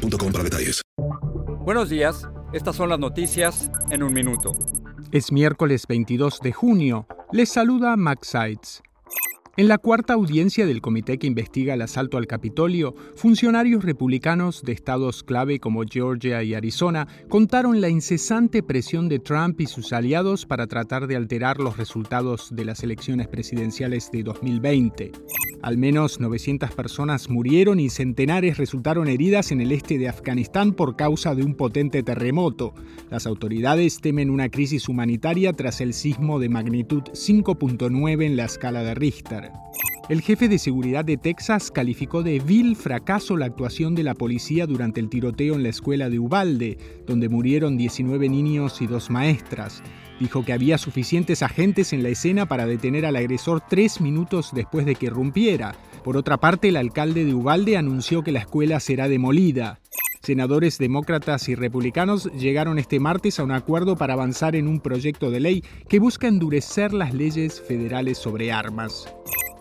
boostmobile para detalles. Buenos días, estas son las noticias en un minuto. Es miércoles 22 de junio. Les saluda Max Sides. En la cuarta audiencia del comité que investiga el asalto al Capitolio, funcionarios republicanos de estados clave como Georgia y Arizona contaron la incesante presión de Trump y sus aliados para tratar de alterar los resultados de las elecciones presidenciales de 2020. Al menos 900 personas murieron y centenares resultaron heridas en el este de Afganistán por causa de un potente terremoto. Las autoridades temen una crisis humanitaria tras el sismo de magnitud 5.9 en la escala de Richter. El jefe de seguridad de Texas calificó de vil fracaso la actuación de la policía durante el tiroteo en la escuela de Ubalde, donde murieron 19 niños y dos maestras. Dijo que había suficientes agentes en la escena para detener al agresor tres minutos después de que irrumpiera. Por otra parte, el alcalde de Ubalde anunció que la escuela será demolida. Senadores demócratas y republicanos llegaron este martes a un acuerdo para avanzar en un proyecto de ley que busca endurecer las leyes federales sobre armas.